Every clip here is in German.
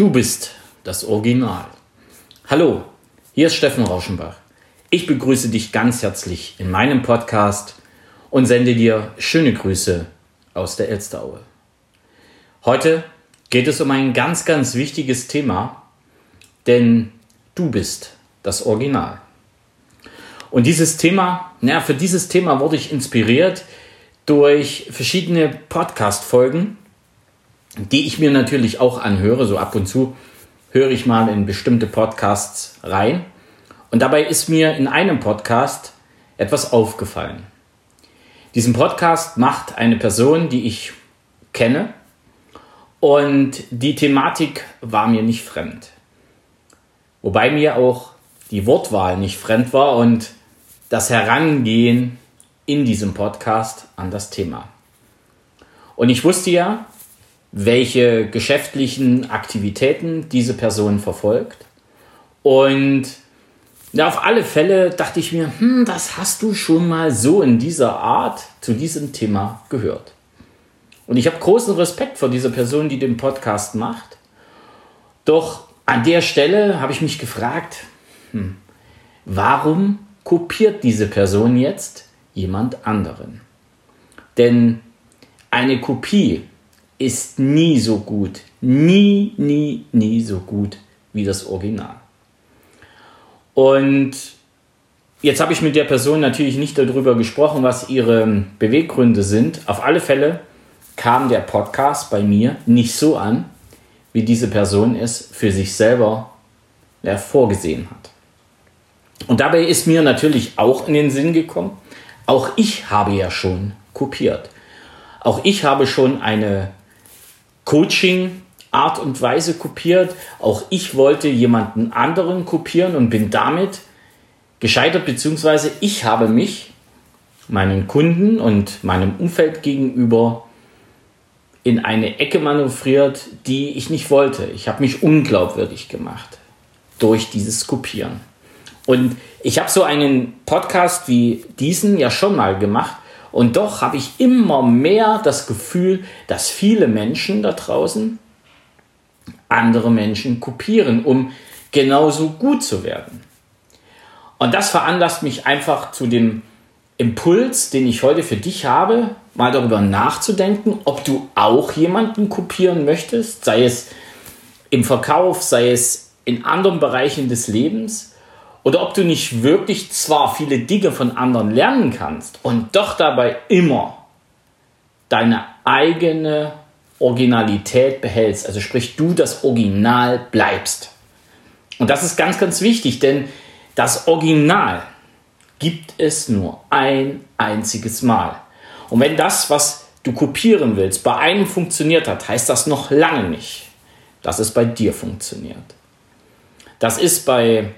Du bist das Original. Hallo, hier ist Steffen Rauschenbach. Ich begrüße dich ganz herzlich in meinem Podcast und sende dir schöne Grüße aus der Elsteraue. Heute geht es um ein ganz, ganz wichtiges Thema, denn du bist das Original. Und dieses Thema, naja, für dieses Thema wurde ich inspiriert durch verschiedene Podcast-Folgen, die ich mir natürlich auch anhöre. So ab und zu höre ich mal in bestimmte Podcasts rein. Und dabei ist mir in einem Podcast etwas aufgefallen. Diesen Podcast macht eine Person, die ich kenne. Und die Thematik war mir nicht fremd. Wobei mir auch die Wortwahl nicht fremd war und das Herangehen in diesem Podcast an das Thema. Und ich wusste ja, welche geschäftlichen Aktivitäten diese Person verfolgt. Und ja, auf alle Fälle dachte ich mir, hm, das hast du schon mal so in dieser Art zu diesem Thema gehört. Und ich habe großen Respekt vor dieser Person, die den Podcast macht. Doch an der Stelle habe ich mich gefragt, hm, warum kopiert diese Person jetzt jemand anderen? Denn eine Kopie ist nie so gut. Nie, nie, nie so gut wie das Original. Und jetzt habe ich mit der Person natürlich nicht darüber gesprochen, was ihre Beweggründe sind. Auf alle Fälle kam der Podcast bei mir nicht so an, wie diese Person es für sich selber ja, vorgesehen hat. Und dabei ist mir natürlich auch in den Sinn gekommen, auch ich habe ja schon kopiert. Auch ich habe schon eine Coaching Art und Weise kopiert. Auch ich wollte jemanden anderen kopieren und bin damit gescheitert, beziehungsweise ich habe mich meinen Kunden und meinem Umfeld gegenüber in eine Ecke manövriert, die ich nicht wollte. Ich habe mich unglaubwürdig gemacht durch dieses Kopieren. Und ich habe so einen Podcast wie diesen ja schon mal gemacht und doch habe ich immer mehr das Gefühl, dass viele Menschen da draußen andere Menschen kopieren, um genauso gut zu werden. Und das veranlasst mich einfach zu dem Impuls, den ich heute für dich habe, mal darüber nachzudenken, ob du auch jemanden kopieren möchtest, sei es im Verkauf, sei es in anderen Bereichen des Lebens oder ob du nicht wirklich zwar viele Dinge von anderen lernen kannst und doch dabei immer deine eigene Originalität behältst. Also sprich, du das Original bleibst. Und das ist ganz, ganz wichtig, denn das Original gibt es nur ein einziges Mal. Und wenn das, was du kopieren willst, bei einem funktioniert hat, heißt das noch lange nicht, dass es bei dir funktioniert. Das ist bei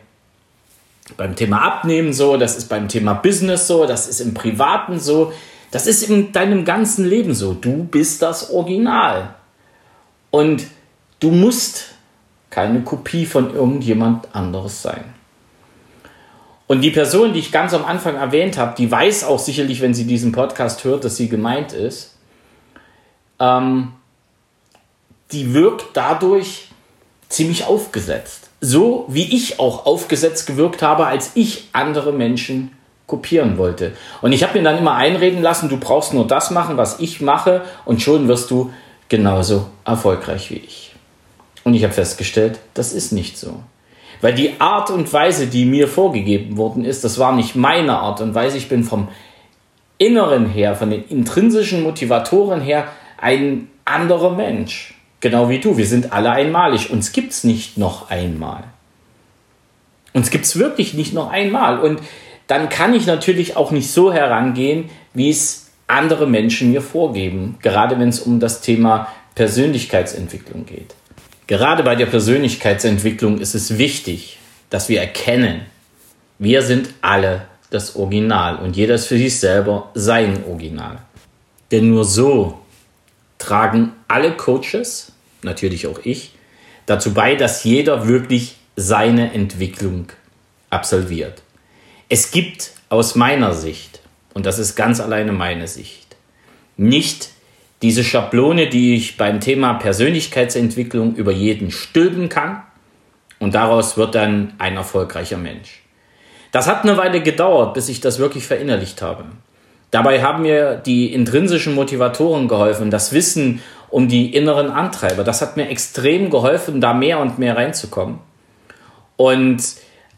beim Thema Abnehmen so, das ist beim Thema Business so, das ist im Privaten so, das ist in deinem ganzen Leben so. Du bist das Original. Und du musst keine Kopie von irgendjemand anderes sein. Und die Person, die ich ganz am Anfang erwähnt habe, die weiß auch sicherlich, wenn sie diesen Podcast hört, dass sie gemeint ist. Ähm, die wirkt dadurch ziemlich aufgesetzt so wie ich auch aufgesetzt gewirkt habe, als ich andere Menschen kopieren wollte. Und ich habe mir dann immer einreden lassen, du brauchst nur das machen, was ich mache, und schon wirst du genauso erfolgreich wie ich. Und ich habe festgestellt, das ist nicht so. Weil die Art und Weise, die mir vorgegeben worden ist, das war nicht meine Art und Weise. Ich bin vom Inneren her, von den intrinsischen Motivatoren her ein anderer Mensch. Genau wie du. Wir sind alle einmalig. Uns gibt es nicht noch einmal. Uns gibt es wirklich nicht noch einmal. Und dann kann ich natürlich auch nicht so herangehen, wie es andere Menschen mir vorgeben. Gerade wenn es um das Thema Persönlichkeitsentwicklung geht. Gerade bei der Persönlichkeitsentwicklung ist es wichtig, dass wir erkennen, wir sind alle das Original und jeder ist für sich selber sein Original. Denn nur so tragen alle Coaches, natürlich auch ich, dazu bei, dass jeder wirklich seine Entwicklung absolviert. Es gibt aus meiner Sicht, und das ist ganz alleine meine Sicht, nicht Diese Schablone, die ich beim Thema Persönlichkeitsentwicklung über jeden stülpen kann und daraus wird dann ein erfolgreicher Mensch. Das hat eine Weile gedauert, bis ich das wirklich verinnerlicht habe. Dabei haben mir die intrinsischen Motivatoren geholfen, das Wissen um die inneren Antreiber. Das hat mir extrem geholfen, da mehr und mehr reinzukommen. Und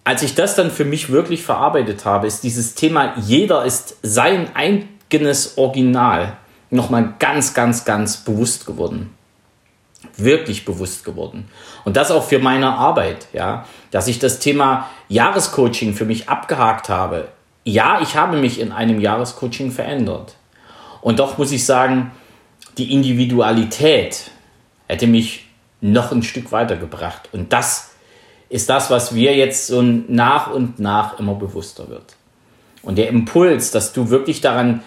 als ich das dann für mich wirklich verarbeitet habe, ist dieses Thema, jeder ist sein eigenes Original, nochmal ganz, ganz, ganz bewusst geworden. Wirklich bewusst geworden. Und das auch für meine Arbeit, ja, dass ich das Thema Jahrescoaching für mich abgehakt habe ja, ich habe mich in einem Jahrescoaching verändert. Und doch muss ich sagen, die Individualität hätte mich noch ein Stück weitergebracht. Und das ist das, was wir jetzt so nach und nach immer bewusster wird. Und der Impuls, dass du wirklich daran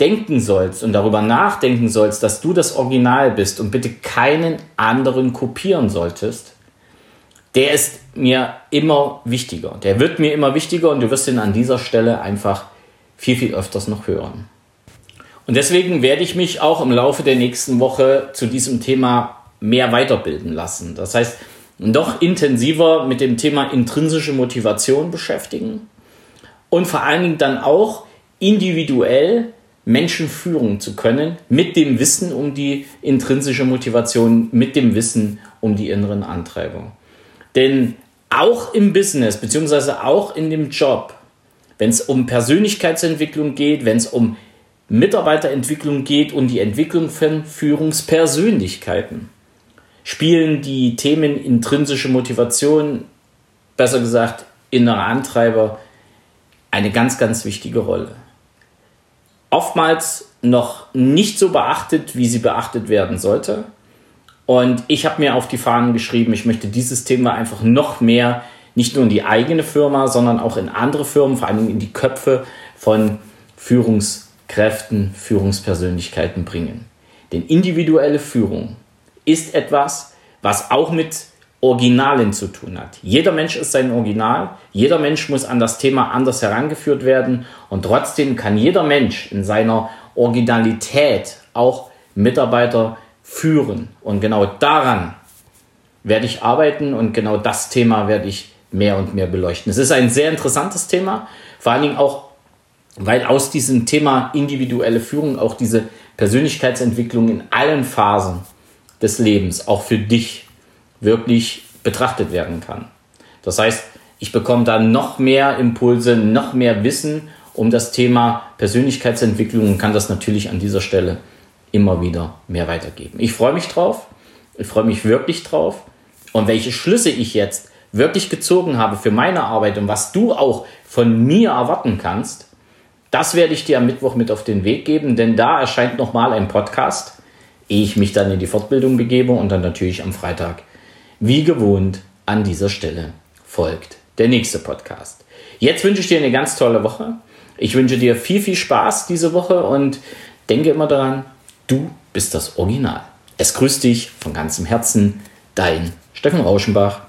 denken sollst und darüber nachdenken sollst, dass du das Original bist und bitte keinen anderen kopieren solltest, der ist mir immer wichtiger. Der wird mir immer wichtiger und du wirst ihn an dieser Stelle einfach viel, viel öfters noch hören. Und deswegen werde ich mich auch im Laufe der nächsten Woche zu diesem Thema mehr weiterbilden lassen. Das heißt, noch intensiver mit dem Thema intrinsische Motivation beschäftigen und vor allen Dingen dann auch individuell Menschen führen zu können mit dem Wissen um die intrinsische Motivation, mit dem Wissen um die inneren Antreiber. Denn auch im Business, beziehungsweise auch in dem Job, wenn es um Persönlichkeitsentwicklung geht, wenn es um Mitarbeiterentwicklung geht und die Entwicklung von Führungspersönlichkeiten, spielen die Themen intrinsische Motivation, besser gesagt innere Antreiber, eine ganz, ganz wichtige Rolle. Oftmals noch nicht so beachtet, wie sie beachtet werden sollte. Und ich habe mir auf die Fahnen geschrieben, ich möchte dieses Thema einfach noch mehr, nicht nur in die eigene Firma, sondern auch in andere Firmen, vor allem in die Köpfe von Führungskräften, Führungspersönlichkeiten bringen. Denn individuelle Führung ist etwas, was auch mit Originalen zu tun hat. Jeder Mensch ist sein Original, jeder Mensch muss an das Thema anders herangeführt werden und trotzdem kann jeder Mensch in seiner Originalität auch Mitarbeiter führen. Und genau daran werde ich arbeiten und genau das Thema werde ich mehr und mehr beleuchten. Es ist ein sehr interessantes Thema, vor allen Dingen auch, weil aus diesem Thema individuelle Führung auch diese Persönlichkeitsentwicklung in allen Phasen des Lebens auch für dich wirklich betrachtet werden kann. Das heißt, ich bekomme da noch mehr Impulse, noch mehr Wissen um das Thema Persönlichkeitsentwicklung und kann das natürlich an dieser Stelle immer wieder mehr weitergeben. Ich freue mich drauf. Ich freue mich wirklich drauf. Und welche Schlüsse ich jetzt wirklich gezogen habe für meine Arbeit und was du auch von mir erwarten kannst, das werde ich dir am Mittwoch mit auf den Weg geben, denn da erscheint nochmal ein Podcast, ehe ich mich dann in die Fortbildung begebe und dann natürlich am Freitag, wie gewohnt, an dieser Stelle folgt der nächste Podcast. Jetzt wünsche ich dir eine ganz tolle Woche. Ich wünsche dir viel, viel Spaß diese Woche und denke immer daran, Du bist das Original. Es grüßt dich von ganzem Herzen, dein Steffen Rauschenbach.